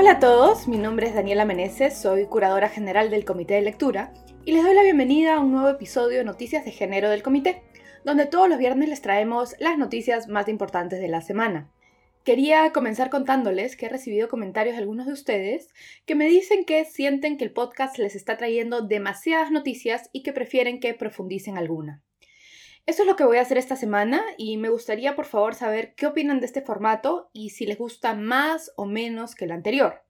Hola a todos, mi nombre es Daniela Meneses, soy curadora general del Comité de Lectura y les doy la bienvenida a un nuevo episodio de Noticias de Género del Comité, donde todos los viernes les traemos las noticias más importantes de la semana. Quería comenzar contándoles que he recibido comentarios de algunos de ustedes que me dicen que sienten que el podcast les está trayendo demasiadas noticias y que prefieren que profundicen alguna. Eso es lo que voy a hacer esta semana y me gustaría por favor saber qué opinan de este formato y si les gusta más o menos que el anterior.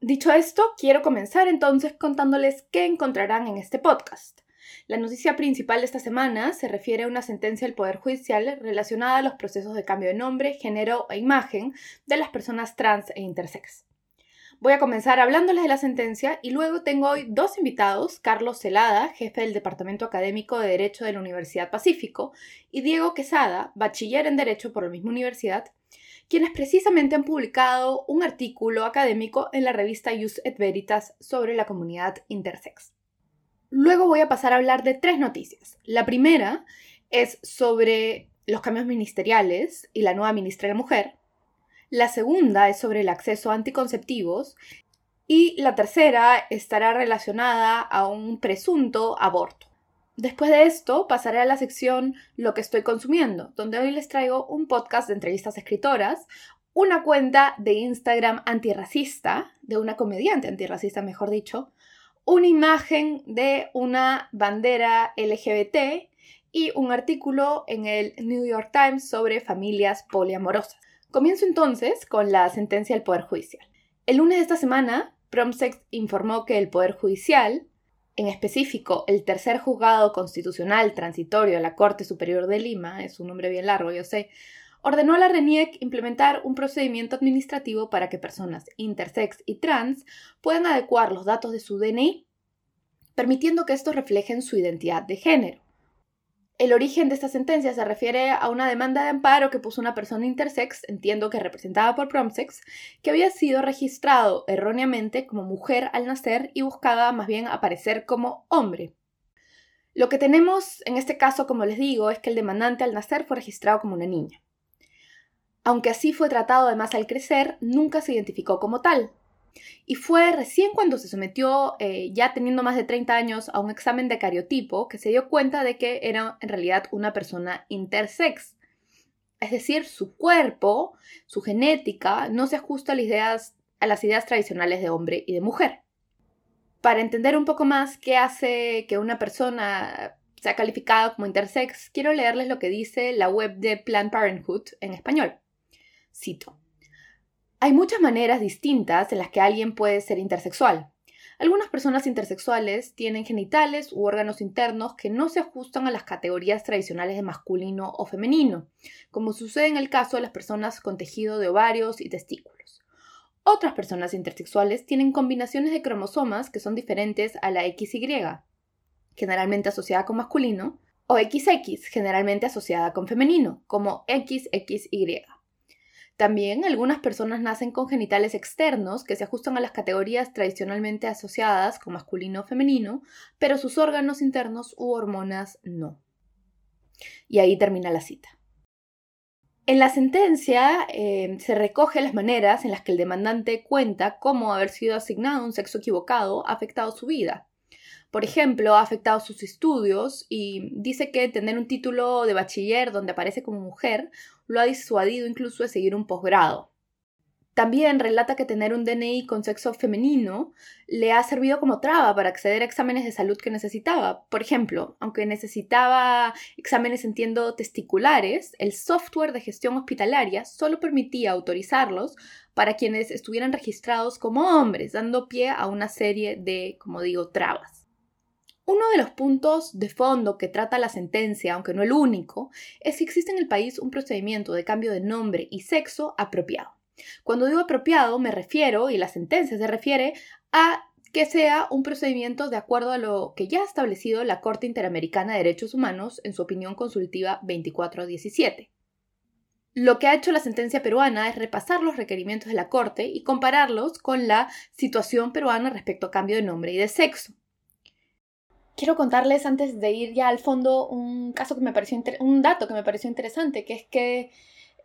Dicho esto, quiero comenzar entonces contándoles qué encontrarán en este podcast. La noticia principal de esta semana se refiere a una sentencia del Poder Judicial relacionada a los procesos de cambio de nombre, género e imagen de las personas trans e intersex. Voy a comenzar hablándoles de la sentencia y luego tengo hoy dos invitados, Carlos Celada, jefe del Departamento Académico de Derecho de la Universidad Pacífico, y Diego Quesada, bachiller en Derecho por la misma universidad, quienes precisamente han publicado un artículo académico en la revista Jus et Veritas sobre la comunidad intersex. Luego voy a pasar a hablar de tres noticias. La primera es sobre los cambios ministeriales y la nueva ministra de la Mujer. La segunda es sobre el acceso a anticonceptivos y la tercera estará relacionada a un presunto aborto. Después de esto pasaré a la sección Lo que estoy consumiendo, donde hoy les traigo un podcast de entrevistas a escritoras, una cuenta de Instagram antirracista, de una comediante antirracista mejor dicho, una imagen de una bandera LGBT y un artículo en el New York Times sobre familias poliamorosas. Comienzo entonces con la sentencia del Poder Judicial. El lunes de esta semana, Promsex informó que el Poder Judicial, en específico el tercer juzgado constitucional transitorio de la Corte Superior de Lima, es un nombre bien largo, yo sé, ordenó a la RENIEC implementar un procedimiento administrativo para que personas intersex y trans puedan adecuar los datos de su DNI, permitiendo que estos reflejen su identidad de género. El origen de esta sentencia se refiere a una demanda de amparo que puso una persona intersex, entiendo que representada por Promsex, que había sido registrado erróneamente como mujer al nacer y buscaba más bien aparecer como hombre. Lo que tenemos en este caso, como les digo, es que el demandante al nacer fue registrado como una niña. Aunque así fue tratado además al crecer, nunca se identificó como tal, y fue recién cuando se sometió, eh, ya teniendo más de 30 años, a un examen de cariotipo, que se dio cuenta de que era en realidad una persona intersex. Es decir, su cuerpo, su genética, no se ajusta a las ideas, a las ideas tradicionales de hombre y de mujer. Para entender un poco más qué hace que una persona sea calificada como intersex, quiero leerles lo que dice la web de Planned Parenthood en español. Cito. Hay muchas maneras distintas en las que alguien puede ser intersexual. Algunas personas intersexuales tienen genitales u órganos internos que no se ajustan a las categorías tradicionales de masculino o femenino, como sucede en el caso de las personas con tejido de ovarios y testículos. Otras personas intersexuales tienen combinaciones de cromosomas que son diferentes a la XY, generalmente asociada con masculino, o XX, generalmente asociada con femenino, como XXY. También algunas personas nacen con genitales externos que se ajustan a las categorías tradicionalmente asociadas con masculino o femenino, pero sus órganos internos u hormonas no. Y ahí termina la cita. En la sentencia eh, se recoge las maneras en las que el demandante cuenta cómo haber sido asignado un sexo equivocado ha afectado su vida. Por ejemplo, ha afectado sus estudios y dice que tener un título de bachiller donde aparece como mujer lo ha disuadido incluso de seguir un posgrado. También relata que tener un DNI con sexo femenino le ha servido como traba para acceder a exámenes de salud que necesitaba. Por ejemplo, aunque necesitaba exámenes, entiendo, testiculares, el software de gestión hospitalaria solo permitía autorizarlos para quienes estuvieran registrados como hombres, dando pie a una serie de, como digo, trabas. Uno de los puntos de fondo que trata la sentencia, aunque no el único, es si existe en el país un procedimiento de cambio de nombre y sexo apropiado. Cuando digo apropiado me refiero, y la sentencia se refiere, a que sea un procedimiento de acuerdo a lo que ya ha establecido la Corte Interamericana de Derechos Humanos en su opinión consultiva 2417. Lo que ha hecho la sentencia peruana es repasar los requerimientos de la Corte y compararlos con la situación peruana respecto a cambio de nombre y de sexo. Quiero contarles antes de ir ya al fondo un caso que me pareció un dato que me pareció interesante, que es que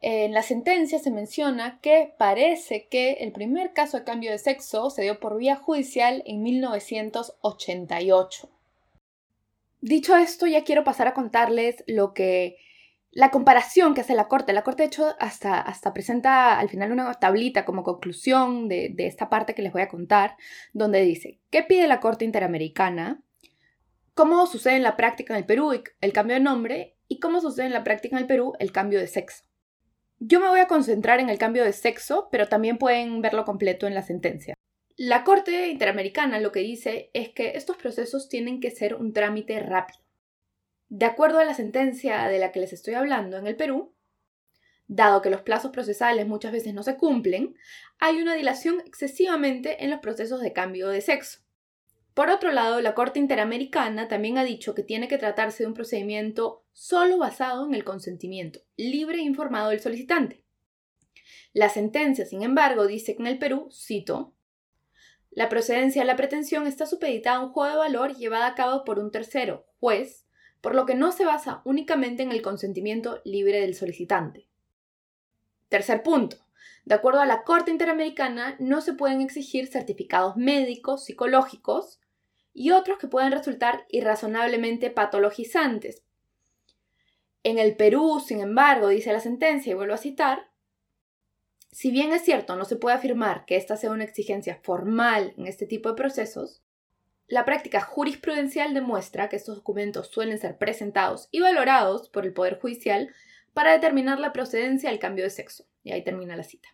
En la sentencia se menciona que parece que el primer caso de cambio de sexo se dio por vía judicial en 1988. Dicho esto, ya quiero pasar a contarles lo que la comparación que hace la Corte. La Corte, de hecho, hasta, hasta presenta al final una tablita como conclusión de, de esta parte que les voy a contar, donde dice, ¿qué pide la Corte Interamericana? ¿Cómo sucede en la práctica en el Perú el cambio de nombre? ¿Y cómo sucede en la práctica en el Perú el cambio de sexo? Yo me voy a concentrar en el cambio de sexo, pero también pueden verlo completo en la sentencia. La Corte Interamericana lo que dice es que estos procesos tienen que ser un trámite rápido. De acuerdo a la sentencia de la que les estoy hablando en el Perú, dado que los plazos procesales muchas veces no se cumplen, hay una dilación excesivamente en los procesos de cambio de sexo. Por otro lado, la Corte Interamericana también ha dicho que tiene que tratarse de un procedimiento solo basado en el consentimiento, libre e informado del solicitante. La sentencia, sin embargo, dice que en el Perú, cito, la procedencia de la pretensión está supeditada a un juego de valor llevado a cabo por un tercero, juez, por lo que no se basa únicamente en el consentimiento libre del solicitante. Tercer punto. De acuerdo a la Corte Interamericana, no se pueden exigir certificados médicos, psicológicos, y otros que pueden resultar irrazonablemente patologizantes. En el Perú, sin embargo, dice la sentencia, y vuelvo a citar, si bien es cierto, no se puede afirmar que esta sea una exigencia formal en este tipo de procesos, la práctica jurisprudencial demuestra que estos documentos suelen ser presentados y valorados por el Poder Judicial para determinar la procedencia del cambio de sexo. Y ahí termina la cita.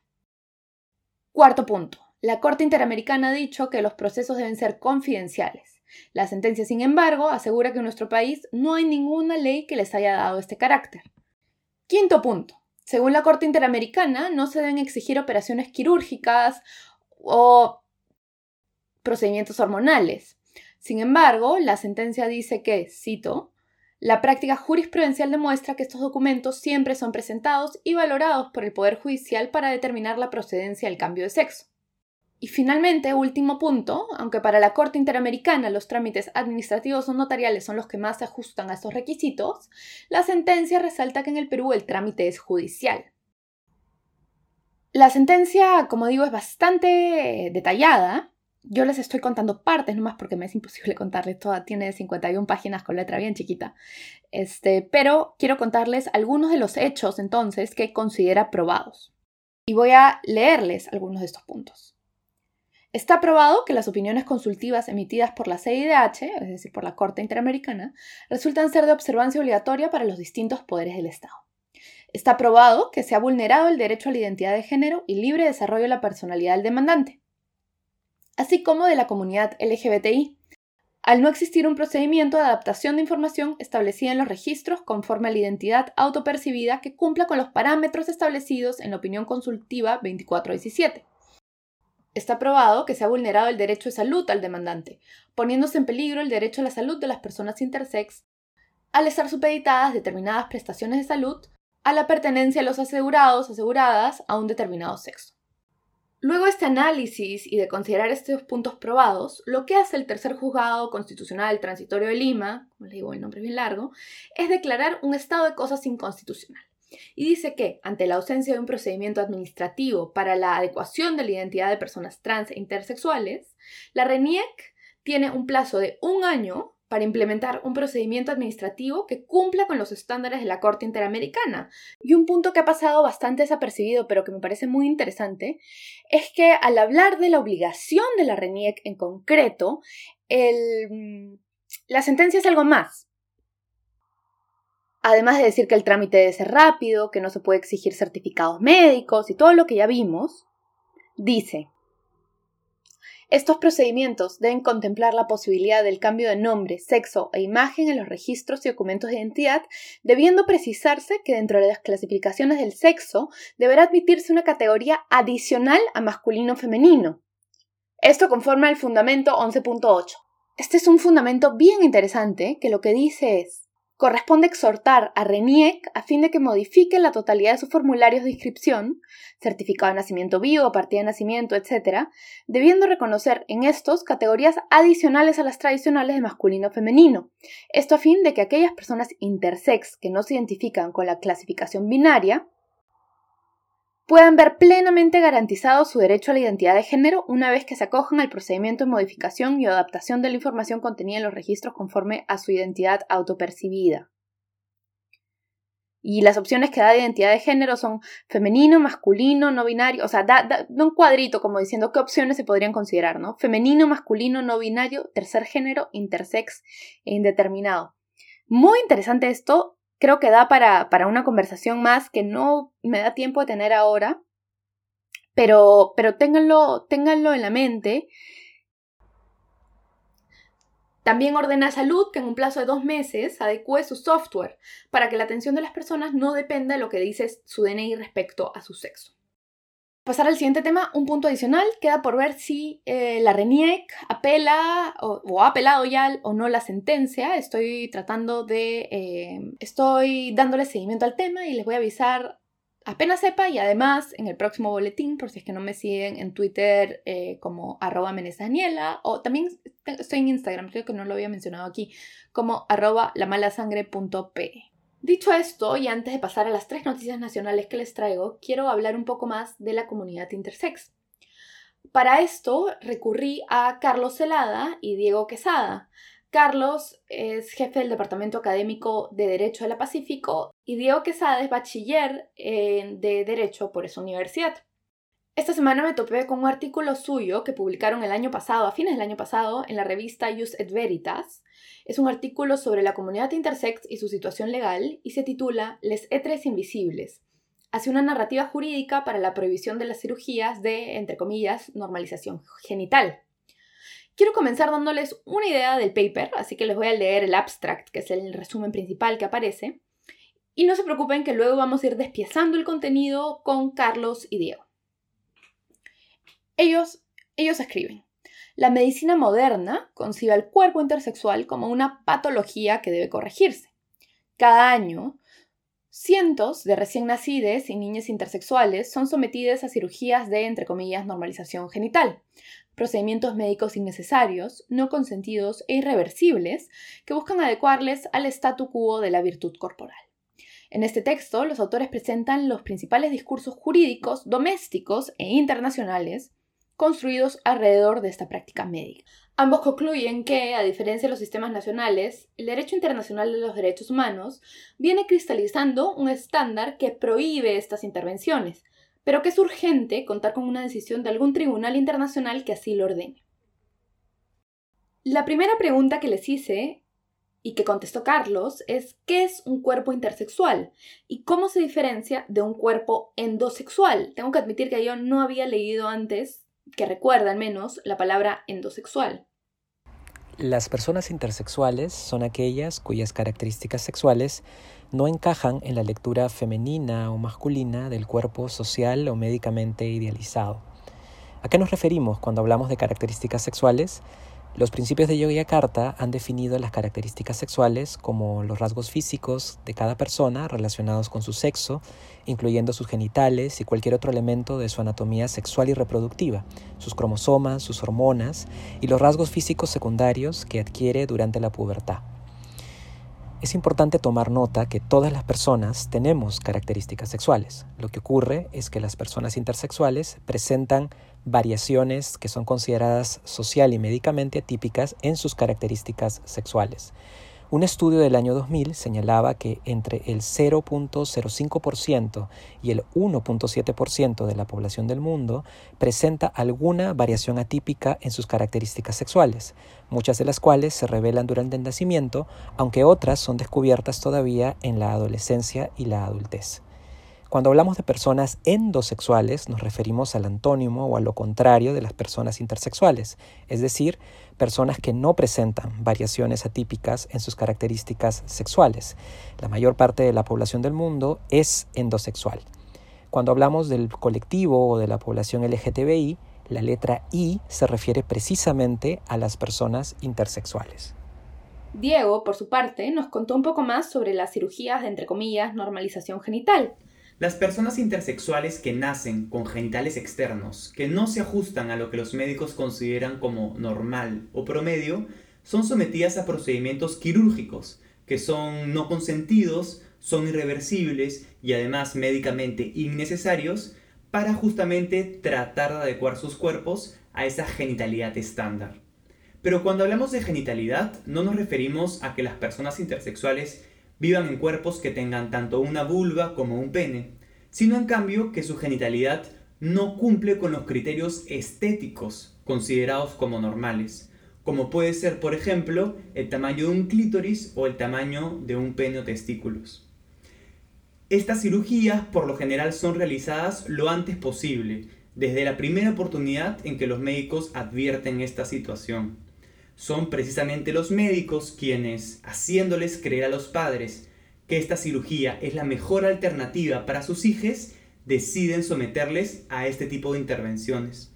Cuarto punto. La Corte Interamericana ha dicho que los procesos deben ser confidenciales. La sentencia, sin embargo, asegura que en nuestro país no hay ninguna ley que les haya dado este carácter. Quinto punto. Según la Corte Interamericana, no se deben exigir operaciones quirúrgicas o procedimientos hormonales. Sin embargo, la sentencia dice que, cito, la práctica jurisprudencial demuestra que estos documentos siempre son presentados y valorados por el Poder Judicial para determinar la procedencia del cambio de sexo. Y finalmente, último punto, aunque para la Corte Interamericana los trámites administrativos o notariales son los que más se ajustan a estos requisitos, la sentencia resalta que en el Perú el trámite es judicial. La sentencia, como digo, es bastante detallada. Yo les estoy contando partes nomás porque me es imposible contarles toda. Tiene 51 páginas con letra bien chiquita. Este, pero quiero contarles algunos de los hechos entonces que considera probados. Y voy a leerles algunos de estos puntos. Está probado que las opiniones consultivas emitidas por la CIDH, es decir, por la Corte Interamericana, resultan ser de observancia obligatoria para los distintos poderes del Estado. Está probado que se ha vulnerado el derecho a la identidad de género y libre desarrollo de la personalidad del demandante, así como de la comunidad LGBTI, al no existir un procedimiento de adaptación de información establecida en los registros conforme a la identidad autopercibida que cumpla con los parámetros establecidos en la opinión consultiva 2417 está probado que se ha vulnerado el derecho de salud al demandante, poniéndose en peligro el derecho a la salud de las personas intersex al estar supeditadas determinadas prestaciones de salud a la pertenencia de los asegurados aseguradas a un determinado sexo. Luego de este análisis y de considerar estos puntos probados, lo que hace el tercer juzgado constitucional transitorio de Lima, como le digo el nombre es bien largo, es declarar un estado de cosas inconstitucional y dice que, ante la ausencia de un procedimiento administrativo para la adecuación de la identidad de personas trans e intersexuales, la RENIEC tiene un plazo de un año para implementar un procedimiento administrativo que cumpla con los estándares de la Corte Interamericana. Y un punto que ha pasado bastante desapercibido, pero que me parece muy interesante, es que al hablar de la obligación de la RENIEC en concreto, el, la sentencia es algo más. Además de decir que el trámite debe ser rápido, que no se puede exigir certificados médicos y todo lo que ya vimos, dice, estos procedimientos deben contemplar la posibilidad del cambio de nombre, sexo e imagen en los registros y documentos de identidad, debiendo precisarse que dentro de las clasificaciones del sexo deberá admitirse una categoría adicional a masculino-femenino. Esto conforma el fundamento 11.8. Este es un fundamento bien interesante que lo que dice es corresponde exhortar a RENIEC a fin de que modifique la totalidad de sus formularios de inscripción, certificado de nacimiento vivo, partida de nacimiento, etc., debiendo reconocer en estos categorías adicionales a las tradicionales de masculino-femenino. Esto a fin de que aquellas personas intersex que no se identifican con la clasificación binaria puedan ver plenamente garantizado su derecho a la identidad de género una vez que se acojan al procedimiento de modificación y adaptación de la información contenida en los registros conforme a su identidad autopercibida. Y las opciones que da de identidad de género son femenino, masculino, no binario, o sea, da, un cuadrito como diciendo qué opciones se podrían considerar, ¿no? Femenino, masculino, no binario, tercer género, intersex e indeterminado. Muy interesante esto, creo que da para, para una conversación más que no me da tiempo de tener ahora, pero, pero ténganlo, ténganlo en la mente también ordena Salud que en un plazo de dos meses adecue su software para que la atención de las personas no dependa de lo que dice su DNI respecto a su sexo. Pasar al siguiente tema, un punto adicional, queda por ver si eh, la RENIEC apela o, ha apelado ya o no la sentencia. Estoy tratando de... Eh, estoy dándole seguimiento al tema y les voy a avisar apenas sepa y además en el próximo boletín, por si es que no me siguen en Twitter eh, como arroba Daniela o también estoy en Instagram, creo que no lo había mencionado aquí, como arroba lamalasangre.p. Dicho esto, y antes de pasar a las tres noticias nacionales que les traigo, quiero hablar un poco más de la comunidad intersex. Para esto recurrí a Carlos Celada y Diego Quesada, Carlos es jefe del Departamento Académico de Derecho de la Pacífico y Diego Quesada es bachiller de Derecho por esa universidad. Esta semana me topé con un artículo suyo que publicaron el año pasado, a fines del año pasado, en la revista Jus et Veritas. Es un artículo sobre la comunidad intersex y su situación legal y se titula Les etres invisibles. Hace una narrativa jurídica para la prohibición de las cirugías de, entre comillas, normalización genital. Quiero comenzar dándoles una idea del paper, así que les voy a leer el abstract, que es el resumen principal que aparece. Y no se preocupen que luego vamos a ir despiezando el contenido con Carlos y Diego. Ellos, ellos escriben, la medicina moderna concibe al cuerpo intersexual como una patología que debe corregirse. Cada año, cientos de recién nacidas y niñas intersexuales son sometidas a cirugías de, entre comillas, normalización genital, procedimientos médicos innecesarios, no consentidos e irreversibles que buscan adecuarles al statu quo de la virtud corporal. En este texto, los autores presentan los principales discursos jurídicos domésticos e internacionales construidos alrededor de esta práctica médica. Ambos concluyen que, a diferencia de los sistemas nacionales, el derecho internacional de los derechos humanos viene cristalizando un estándar que prohíbe estas intervenciones, pero que es urgente contar con una decisión de algún tribunal internacional que así lo ordene. La primera pregunta que les hice y que contestó Carlos es ¿qué es un cuerpo intersexual? ¿Y cómo se diferencia de un cuerpo endosexual? Tengo que admitir que yo no había leído antes, que recuerda al menos, la palabra endosexual. Las personas intersexuales son aquellas cuyas características sexuales no encajan en la lectura femenina o masculina del cuerpo social o médicamente idealizado. ¿A qué nos referimos cuando hablamos de características sexuales? Los principios de Yogyakarta han definido las características sexuales como los rasgos físicos de cada persona relacionados con su sexo, incluyendo sus genitales y cualquier otro elemento de su anatomía sexual y reproductiva, sus cromosomas, sus hormonas y los rasgos físicos secundarios que adquiere durante la pubertad. Es importante tomar nota que todas las personas tenemos características sexuales. Lo que ocurre es que las personas intersexuales presentan variaciones que son consideradas social y médicamente atípicas en sus características sexuales. Un estudio del año 2000 señalaba que entre el 0.05% y el 1.7% de la población del mundo presenta alguna variación atípica en sus características sexuales, muchas de las cuales se revelan durante el nacimiento, aunque otras son descubiertas todavía en la adolescencia y la adultez. Cuando hablamos de personas endosexuales nos referimos al antónimo o a lo contrario de las personas intersexuales, es decir, personas que no presentan variaciones atípicas en sus características sexuales. La mayor parte de la población del mundo es endosexual. Cuando hablamos del colectivo o de la población LGTBI, la letra I se refiere precisamente a las personas intersexuales. Diego, por su parte, nos contó un poco más sobre las cirugías de, entre comillas, normalización genital, las personas intersexuales que nacen con genitales externos, que no se ajustan a lo que los médicos consideran como normal o promedio, son sometidas a procedimientos quirúrgicos, que son no consentidos, son irreversibles y además médicamente innecesarios para justamente tratar de adecuar sus cuerpos a esa genitalidad estándar. Pero cuando hablamos de genitalidad, no nos referimos a que las personas intersexuales vivan en cuerpos que tengan tanto una vulva como un pene, sino en cambio que su genitalidad no cumple con los criterios estéticos considerados como normales, como puede ser, por ejemplo, el tamaño de un clítoris o el tamaño de un pene o testículos. Estas cirugías por lo general son realizadas lo antes posible, desde la primera oportunidad en que los médicos advierten esta situación. Son precisamente los médicos quienes, haciéndoles creer a los padres que esta cirugía es la mejor alternativa para sus hijos, deciden someterles a este tipo de intervenciones.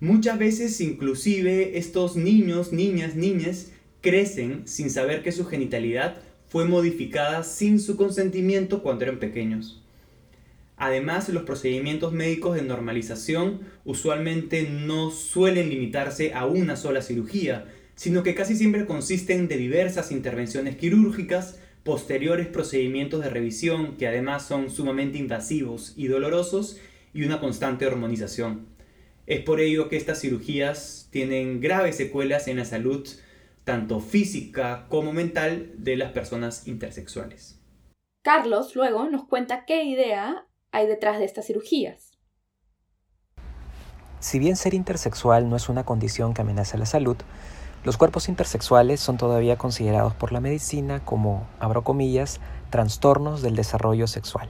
Muchas veces inclusive estos niños, niñas, niñas crecen sin saber que su genitalidad fue modificada sin su consentimiento cuando eran pequeños. Además, los procedimientos médicos de normalización usualmente no suelen limitarse a una sola cirugía, sino que casi siempre consisten de diversas intervenciones quirúrgicas, posteriores procedimientos de revisión que además son sumamente invasivos y dolorosos y una constante hormonización. Es por ello que estas cirugías tienen graves secuelas en la salud tanto física como mental de las personas intersexuales. Carlos luego nos cuenta qué idea hay detrás de estas cirugías. Si bien ser intersexual no es una condición que amenace la salud, los cuerpos intersexuales son todavía considerados por la medicina como, abro comillas, trastornos del desarrollo sexual,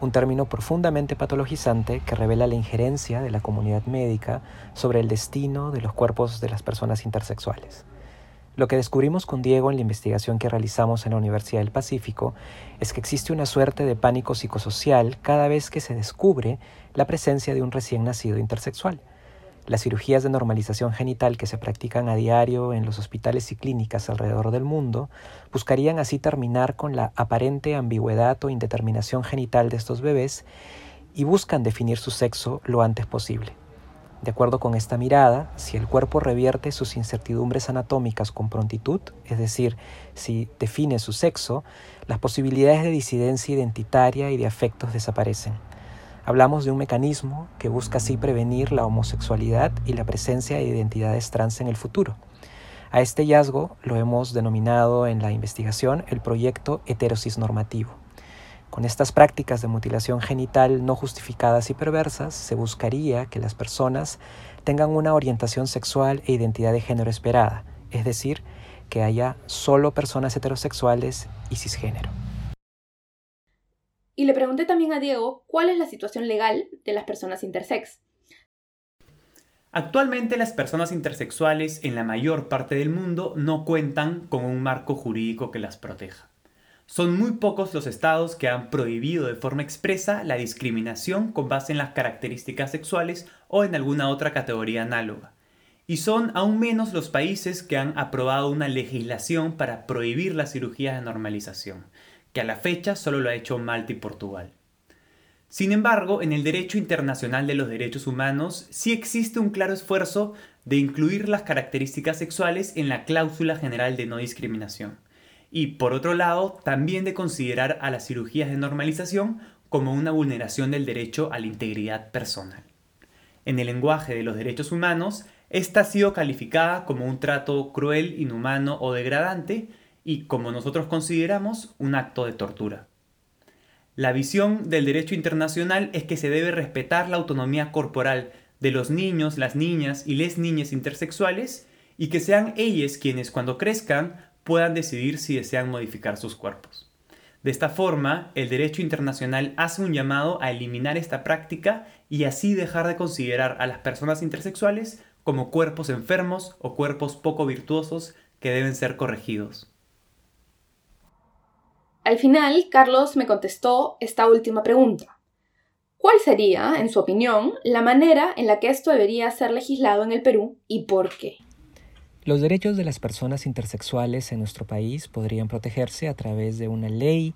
un término profundamente patologizante que revela la injerencia de la comunidad médica sobre el destino de los cuerpos de las personas intersexuales. Lo que descubrimos con Diego en la investigación que realizamos en la Universidad del Pacífico es que existe una suerte de pánico psicosocial cada vez que se descubre la presencia de un recién nacido intersexual las cirugías de normalización genital que se practican a diario en los hospitales y clínicas alrededor del mundo buscarían así terminar con la aparente ambigüedad o indeterminación genital de estos bebés y buscan definir su sexo lo antes posible. De acuerdo con esta mirada, si el cuerpo revierte sus incertidumbres anatómicas con prontitud, es decir, si define su sexo, las posibilidades de disidencia identitaria y de afectos desaparecen. Hablamos de un mecanismo que busca así prevenir la homosexualidad y la presencia de identidades trans en el futuro. A este hallazgo lo hemos denominado en la investigación el proyecto heterosis normativo. Con estas prácticas de mutilación genital no justificadas y perversas, se buscaría que las personas tengan una orientación sexual e identidad de género esperada, es decir, que haya solo personas heterosexuales y cisgénero. Y le pregunté también a Diego cuál es la situación legal de las personas intersex. Actualmente las personas intersexuales en la mayor parte del mundo no cuentan con un marco jurídico que las proteja. Son muy pocos los estados que han prohibido de forma expresa la discriminación con base en las características sexuales o en alguna otra categoría análoga. Y son aún menos los países que han aprobado una legislación para prohibir las cirugías de normalización, que a la fecha solo lo ha hecho Malta y Portugal. Sin embargo, en el derecho internacional de los derechos humanos sí existe un claro esfuerzo de incluir las características sexuales en la cláusula general de no discriminación. Y por otro lado, también de considerar a las cirugías de normalización como una vulneración del derecho a la integridad personal. En el lenguaje de los derechos humanos, esta ha sido calificada como un trato cruel, inhumano o degradante, y, como nosotros consideramos, un acto de tortura. La visión del derecho internacional es que se debe respetar la autonomía corporal de los niños, las niñas y les niñas intersexuales y que sean ellas quienes cuando crezcan puedan decidir si desean modificar sus cuerpos. De esta forma, el derecho internacional hace un llamado a eliminar esta práctica y así dejar de considerar a las personas intersexuales como cuerpos enfermos o cuerpos poco virtuosos que deben ser corregidos. Al final, Carlos me contestó esta última pregunta. ¿Cuál sería, en su opinión, la manera en la que esto debería ser legislado en el Perú y por qué? Los derechos de las personas intersexuales en nuestro país podrían protegerse a través de una ley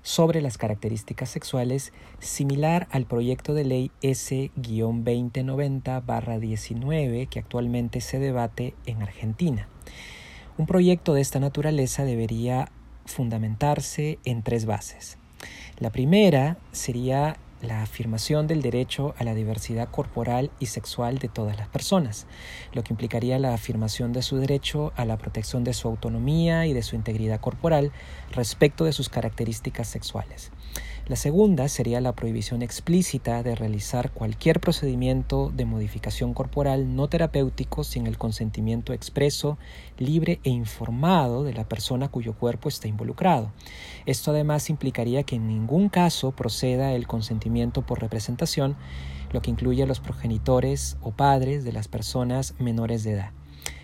sobre las características sexuales similar al proyecto de ley S-2090-19 que actualmente se debate en Argentina. Un proyecto de esta naturaleza debería fundamentarse en tres bases. La primera sería la afirmación del derecho a la diversidad corporal y sexual de todas las personas, lo que implicaría la afirmación de su derecho a la protección de su autonomía y de su integridad corporal respecto de sus características sexuales. La segunda sería la prohibición explícita de realizar cualquier procedimiento de modificación corporal no terapéutico sin el consentimiento expreso, libre e informado de la persona cuyo cuerpo está involucrado. Esto además implicaría que en ningún caso proceda el consentimiento por representación, lo que incluye a los progenitores o padres de las personas menores de edad.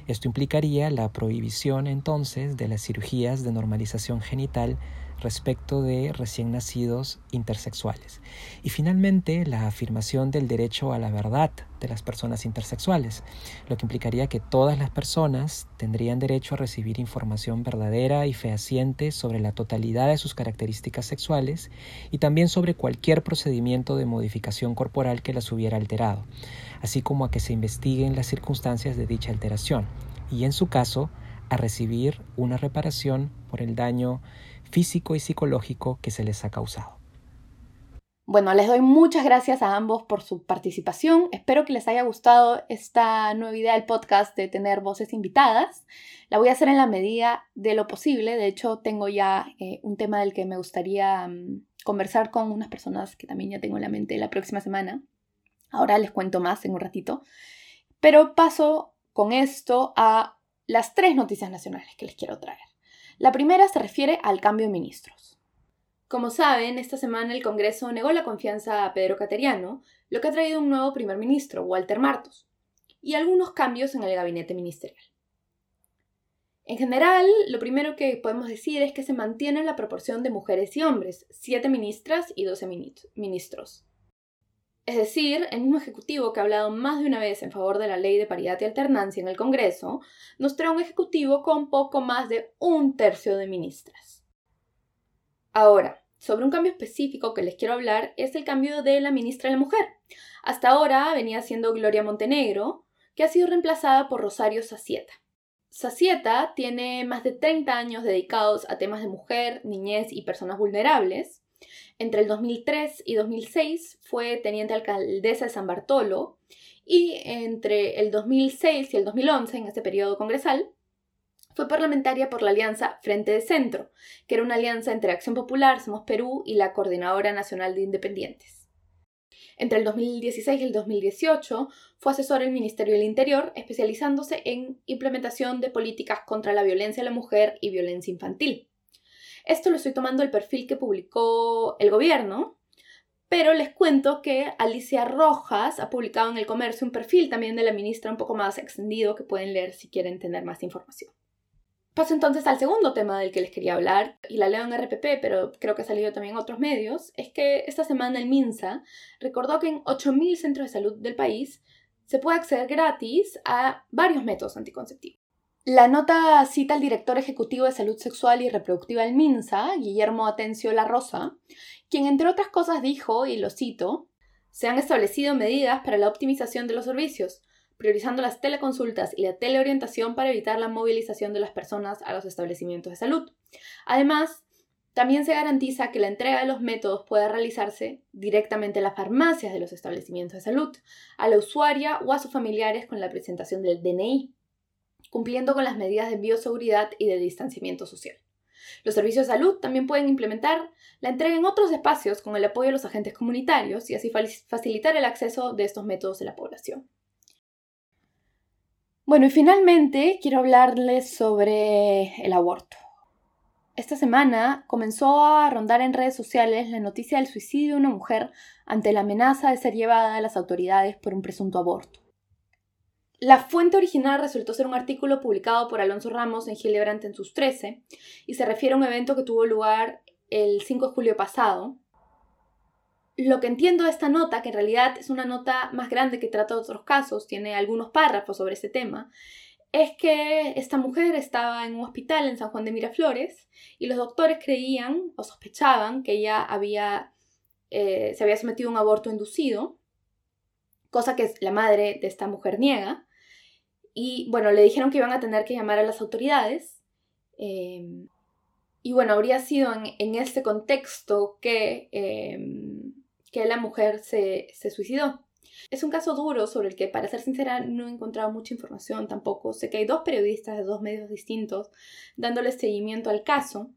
Esto implicaría la prohibición entonces de las cirugías de normalización genital respecto de recién nacidos intersexuales. Y finalmente, la afirmación del derecho a la verdad de las personas intersexuales, lo que implicaría que todas las personas tendrían derecho a recibir información verdadera y fehaciente sobre la totalidad de sus características sexuales y también sobre cualquier procedimiento de modificación corporal que las hubiera alterado, así como a que se investiguen las circunstancias de dicha alteración y, en su caso, a recibir una reparación por el daño físico y psicológico que se les ha causado. Bueno, les doy muchas gracias a ambos por su participación. Espero que les haya gustado esta nueva idea del podcast de tener voces invitadas. La voy a hacer en la medida de lo posible. De hecho, tengo ya eh, un tema del que me gustaría mm, conversar con unas personas que también ya tengo en la mente la próxima semana. Ahora les cuento más en un ratito. Pero paso con esto a las tres noticias nacionales que les quiero traer. La primera se refiere al cambio de ministros. Como saben, esta semana el Congreso negó la confianza a Pedro Cateriano, lo que ha traído un nuevo primer ministro, Walter Martos, y algunos cambios en el gabinete ministerial. En general, lo primero que podemos decir es que se mantiene la proporción de mujeres y hombres, siete ministras y 12 ministros. Es decir, el mismo Ejecutivo que ha hablado más de una vez en favor de la ley de paridad y alternancia en el Congreso, nos trae un Ejecutivo con poco más de un tercio de ministras. Ahora, sobre un cambio específico que les quiero hablar es el cambio de la ministra de la Mujer. Hasta ahora venía siendo Gloria Montenegro, que ha sido reemplazada por Rosario Sacieta. Sacieta tiene más de 30 años dedicados a temas de mujer, niñez y personas vulnerables, entre el 2003 y 2006 fue teniente alcaldesa de San Bartolo y entre el 2006 y el 2011, en este periodo congresal, fue parlamentaria por la alianza Frente de Centro, que era una alianza entre Acción Popular, Somos Perú y la Coordinadora Nacional de Independientes. Entre el 2016 y el 2018 fue asesor del Ministerio del Interior, especializándose en implementación de políticas contra la violencia a la mujer y violencia infantil. Esto lo estoy tomando del perfil que publicó el gobierno, pero les cuento que Alicia Rojas ha publicado en el comercio un perfil también de la ministra un poco más extendido que pueden leer si quieren tener más información. Paso entonces al segundo tema del que les quería hablar, y la leo en RPP, pero creo que ha salido también en otros medios, es que esta semana el MINSA recordó que en 8.000 centros de salud del país se puede acceder gratis a varios métodos anticonceptivos. La nota cita al director ejecutivo de salud sexual y reproductiva del MINSA, Guillermo Atencio La Rosa, quien entre otras cosas dijo, y lo cito, se han establecido medidas para la optimización de los servicios, priorizando las teleconsultas y la teleorientación para evitar la movilización de las personas a los establecimientos de salud. Además, también se garantiza que la entrega de los métodos pueda realizarse directamente en las farmacias de los establecimientos de salud, a la usuaria o a sus familiares con la presentación del DNI cumpliendo con las medidas de bioseguridad y de distanciamiento social. Los servicios de salud también pueden implementar la entrega en otros espacios con el apoyo de los agentes comunitarios y así facilitar el acceso de estos métodos de la población. Bueno, y finalmente quiero hablarles sobre el aborto. Esta semana comenzó a rondar en redes sociales la noticia del suicidio de una mujer ante la amenaza de ser llevada a las autoridades por un presunto aborto. La fuente original resultó ser un artículo publicado por Alonso Ramos en Gilebrandt en sus 13 y se refiere a un evento que tuvo lugar el 5 de julio pasado. Lo que entiendo de esta nota, que en realidad es una nota más grande que trata otros casos, tiene algunos párrafos sobre este tema, es que esta mujer estaba en un hospital en San Juan de Miraflores y los doctores creían o sospechaban que ella había, eh, se había sometido a un aborto inducido, cosa que la madre de esta mujer niega. Y bueno, le dijeron que iban a tener que llamar a las autoridades. Em, y bueno, habría sido en, este contexto que, em, que la mujer se, se suicidó. Es un caso duro sobre el que, para ser sincera, no he encontrado mucha información tampoco. Sé que hay dos periodistas de dos medios distintos dándole seguimiento al caso.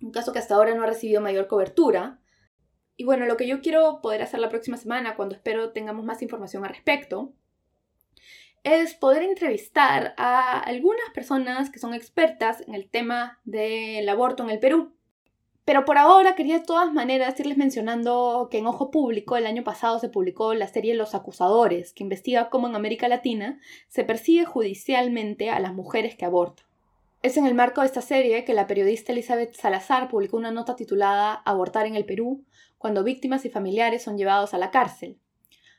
Un caso que hasta ahora no ha recibido mayor cobertura. Y bueno, lo que yo quiero poder hacer la próxima semana, cuando espero tengamos más información al respecto, es poder entrevistar a algunas personas que son expertas en el tema del aborto en el Perú. Pero por ahora quería de todas maneras irles mencionando que en Ojo Público el año pasado se publicó la serie Los Acusadores, que investiga cómo en América Latina se persigue judicialmente a las mujeres que abortan. Es en el marco de esta serie que la periodista Elizabeth Salazar publicó una nota titulada Abortar en el Perú, cuando víctimas y familiares son llevados a la cárcel.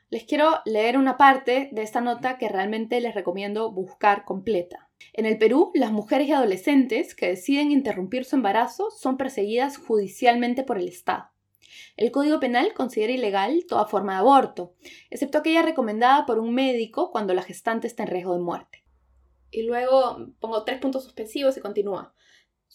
Les quiero leer una parte de esta nota que realmente les recomiendo buscar completa. En el Perú, las mujeres y adolescentes que deciden interrumpir su embarazo son perseguidas judicialmente por el Estado. El Código Penal considera ilegal toda forma de aborto, excepto aquella recomendada por un médico cuando la gestante está en riesgo de muerte. Y luego pongo tres puntos suspensivos y continúa.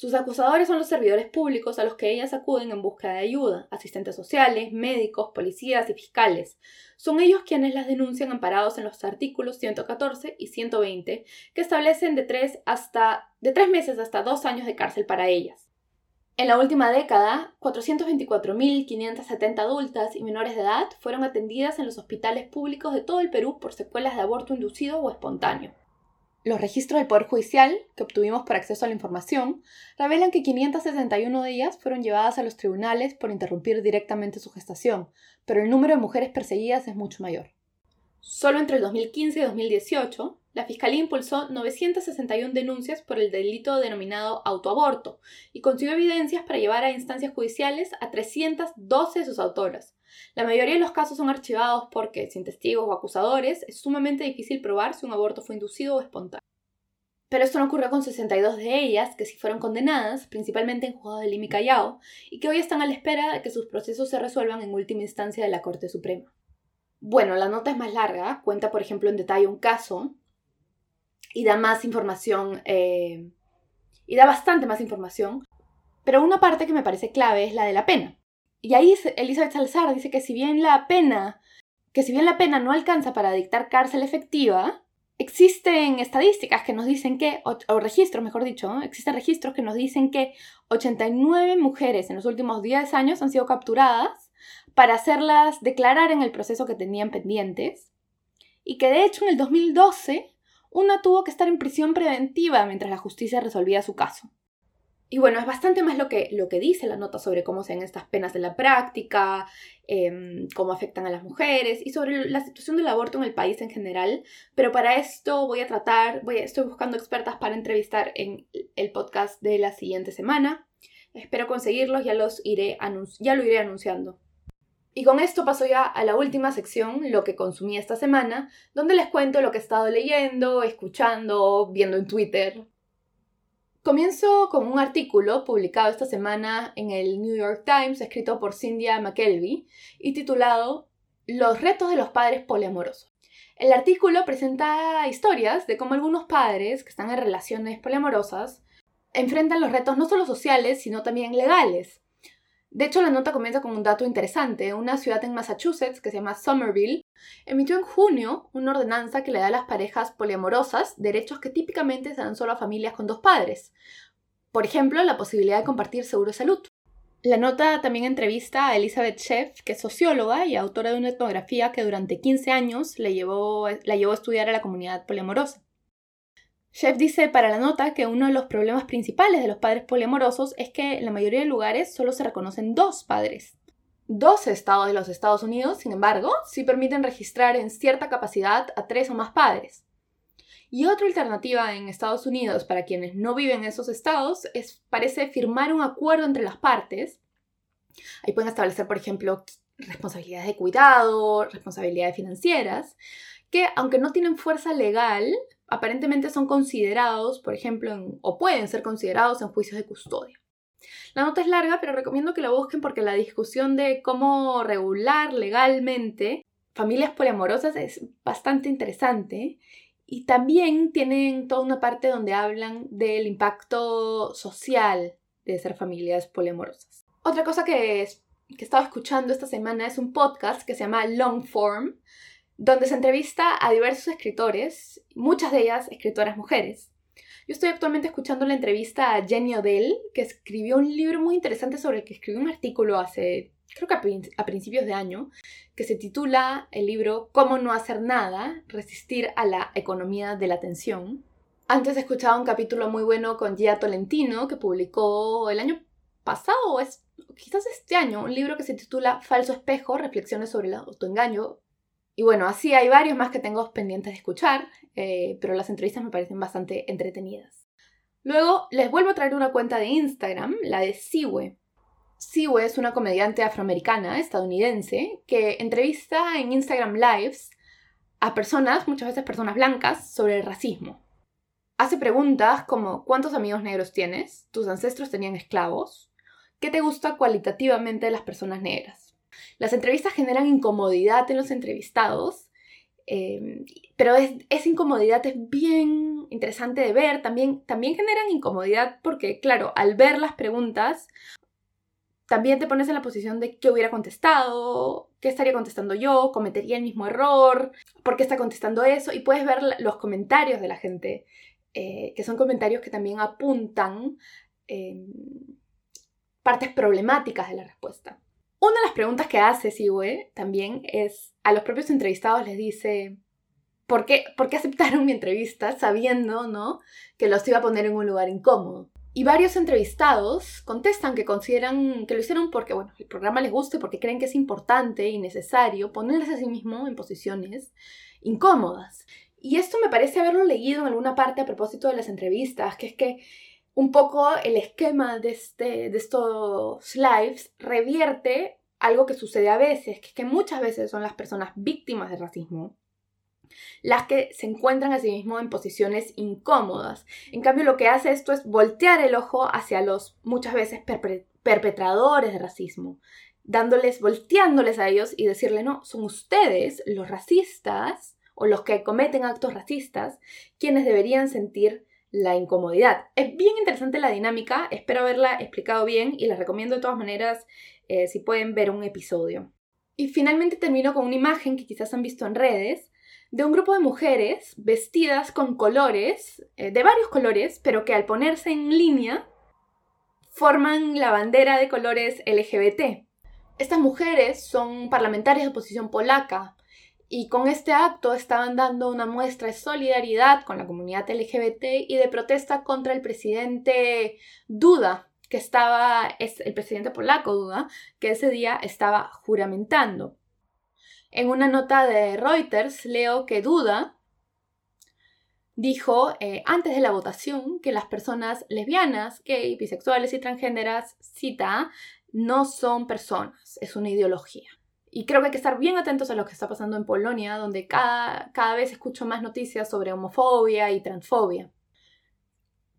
Sus acusadores son los servidores públicos a los que ellas acuden en busca de ayuda, asistentes sociales, médicos, policías y fiscales. Son ellos quienes las denuncian amparados en los artículos 114 y 120, que establecen de tres, hasta, de tres meses hasta dos años de cárcel para ellas. En la última década, 424.570 adultas y menores de edad fueron atendidas en los hospitales públicos de todo el Perú por secuelas de aborto inducido o espontáneo. Los registros del Poder Judicial, que obtuvimos por acceso a la información, revelan que 561 de ellas fueron llevadas a los tribunales por interrumpir directamente su gestación, pero el número de mujeres perseguidas es mucho mayor. Solo entre el 2015 y 2018, la Fiscalía impulsó 961 denuncias por el delito denominado autoaborto y consiguió evidencias para llevar a instancias judiciales a 312 de sus autoras. La mayoría de los casos son archivados porque, sin testigos o acusadores, es sumamente difícil probar si un aborto fue inducido o espontáneo. Pero esto no ocurrió con 62 de ellas, que sí fueron condenadas, principalmente en juzgados de Lima y Callao, y que hoy están a la espera de que sus procesos se resuelvan en última instancia de la Corte Suprema. Bueno, la nota es más larga, cuenta por ejemplo en detalle un caso y da más información, eh, y da bastante más información, pero una parte que me parece clave es la de la pena. Y ahí Elizabeth Salazar dice que si bien la pena, que si bien la pena no alcanza para dictar cárcel efectiva, existen estadísticas que nos dicen que, o, registros, mejor dicho, existen registros que nos dicen que 89 mujeres en los últimos 10 años han sido capturadas para hacerlas declarar en el proceso que tenían pendientes y que de hecho en el 2012 una tuvo que estar en prisión preventiva mientras la justicia resolvía su caso. Y bueno, es bastante más lo que, lo que dice la nota sobre cómo se ven estas penas en la práctica, em, cómo afectan a las mujeres y sobre la situación del aborto en el país en general. Pero para esto voy a tratar, voy estoy buscando expertas para entrevistar en el podcast de la siguiente semana. Espero conseguirlos, ya, los iré ya lo iré anunciando. Y con esto paso ya a la última sección, lo que consumí esta semana, donde les cuento lo que he estado leyendo, escuchando, viendo en Twitter. Comienzo con un artículo publicado esta semana en el New York Times, escrito por Cynthia McKelvey, y titulado Los retos de los padres poliamorosos. El artículo presenta historias de cómo algunos padres que están en relaciones poliamorosas enfrentan los retos no solo sociales, sino también legales, de hecho, la nota comienza con un dato interesante. Una ciudad en Massachusetts, que se llama Somerville, emitió en junio una ordenanza que le da a las parejas poliamorosas derechos que típicamente se dan solo a familias con dos padres. Por ejemplo, la posibilidad de compartir seguro de salud. La nota también entrevista a Elizabeth Sheff, que es socióloga y autora de una etnografía que durante 15 años la llevó a estudiar a la comunidad poliamorosa. Chef dice para la nota que uno de los problemas principales de los padres poliamorosos es que en la mayoría de lugares solo se reconocen dos padres. Dos estados de los Estados Unidos, sin embargo, sí permiten registrar en cierta capacidad a tres o más padres. Y otra alternativa en Estados Unidos para quienes no viven en esos estados es parece firmar un acuerdo entre las partes. Ahí pueden establecer, por ejemplo, responsabilidades de cuidado, responsabilidades financieras, que aunque no tienen fuerza legal, aparentemente son considerados, por ejemplo, o pueden ser considerados en juicios de custodia. La nota es larga, pero recomiendo que la busquen porque la discusión de cómo regular legalmente familias poliamorosas es bastante interesante y también tienen toda una parte donde hablan del impacto social de ser familias poliamorosas. Otra cosa que que he escuchando esta semana es un podcast que se llama Long Form, donde se entrevista a diversos escritores, muchas de ellas escritoras mujeres. Yo estoy actualmente escuchando la entrevista a Jenny Odell, que escribió un libro muy interesante sobre el que escribió un artículo hace, creo que a, principios de año, que se titula el libro Cómo no hacer nada, resistir a la economía de la atención. Antes escuchaba un capítulo muy bueno con Gia Tolentino, que publicó el año pasado, es quizás este año, un libro que se titula Falso espejo, reflexiones sobre el autoengaño. Y bueno, así hay varios más que tengo pendientes de escuchar, eh, pero las entrevistas me parecen bastante entretenidas. Luego les vuelvo a traer una cuenta de Instagram, la de Siwe. Siwe es una comediante afroamericana, estadounidense, que entrevista en Instagram Lives a personas, muchas veces personas blancas, sobre el racismo. Hace preguntas como ¿cuántos amigos negros tienes? ¿Tus ancestros tenían esclavos? ¿Qué te gusta cualitativamente de las personas negras? Las entrevistas generan incomodidad en los entrevistados, em, pero es, esa incomodidad es bien interesante de ver. También, también generan incomodidad porque, claro, al ver las preguntas, también te pones en la posición de qué hubiera contestado, qué estaría contestando yo, cometería el mismo error, por qué está contestando eso, y puedes ver los comentarios de la gente eh, que son comentarios que también apuntan em, partes problemáticas de la respuesta. Una de las preguntas que hace Siwe también es, a los propios entrevistados les dice, ¿por qué, ¿por qué aceptaron mi entrevista sabiendo ¿no? que los iba a poner en un lugar incómodo? Y varios entrevistados contestan que consideran que lo hicieron porque, bueno, el programa les guste, porque creen que es importante y necesario ponerse a sí mismo en posiciones incómodas. Y esto me parece haberlo leído en alguna parte a propósito de las entrevistas, que es que un poco el esquema de, este, de estos lives revierte algo que sucede a veces, que es que muchas veces son las personas víctimas de racismo las que se encuentran a sí mismos en posiciones incómodas. En cambio, lo que hace esto es voltear el ojo hacia los muchas veces perpetradores de racismo, dándoles, volteándoles a ellos y decirle, no, son ustedes los racistas o los que cometen actos racistas quienes deberían sentir la incomodidad. Es bien interesante la dinámica, espero haberla explicado bien y les recomiendo de todas maneras eh, si pueden ver un episodio. Y finalmente termino con una imagen que quizás han visto en redes de un grupo de mujeres vestidas con colores, eh, de varios colores, pero que al ponerse en línea forman la bandera de colores LGBT. Estas mujeres son parlamentarias de oposición polaca, y con este acto estaban dando una muestra de solidaridad con la comunidad LGBT y de protesta contra el presidente Duda, que estaba, es el presidente polaco Duda, que ese día estaba juramentando. En una nota de Reuters leo que Duda dijo eh, antes de la votación que las personas lesbianas, gay, bisexuales y transgéneras, cita, no son personas, es una ideología. Y creo que hay que estar bien atentos a lo que está pasando en Polonia, donde cada, cada vez escucho más noticias sobre homofobia y transfobia.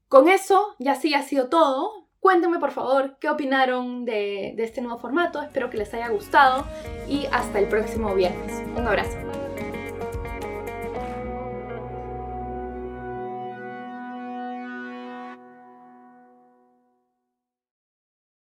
Con eso, ya sí ha sido todo. Cuéntenme por favor qué opinaron de, de este nuevo formato. Espero que les haya gustado y hasta el próximo viernes. Un abrazo.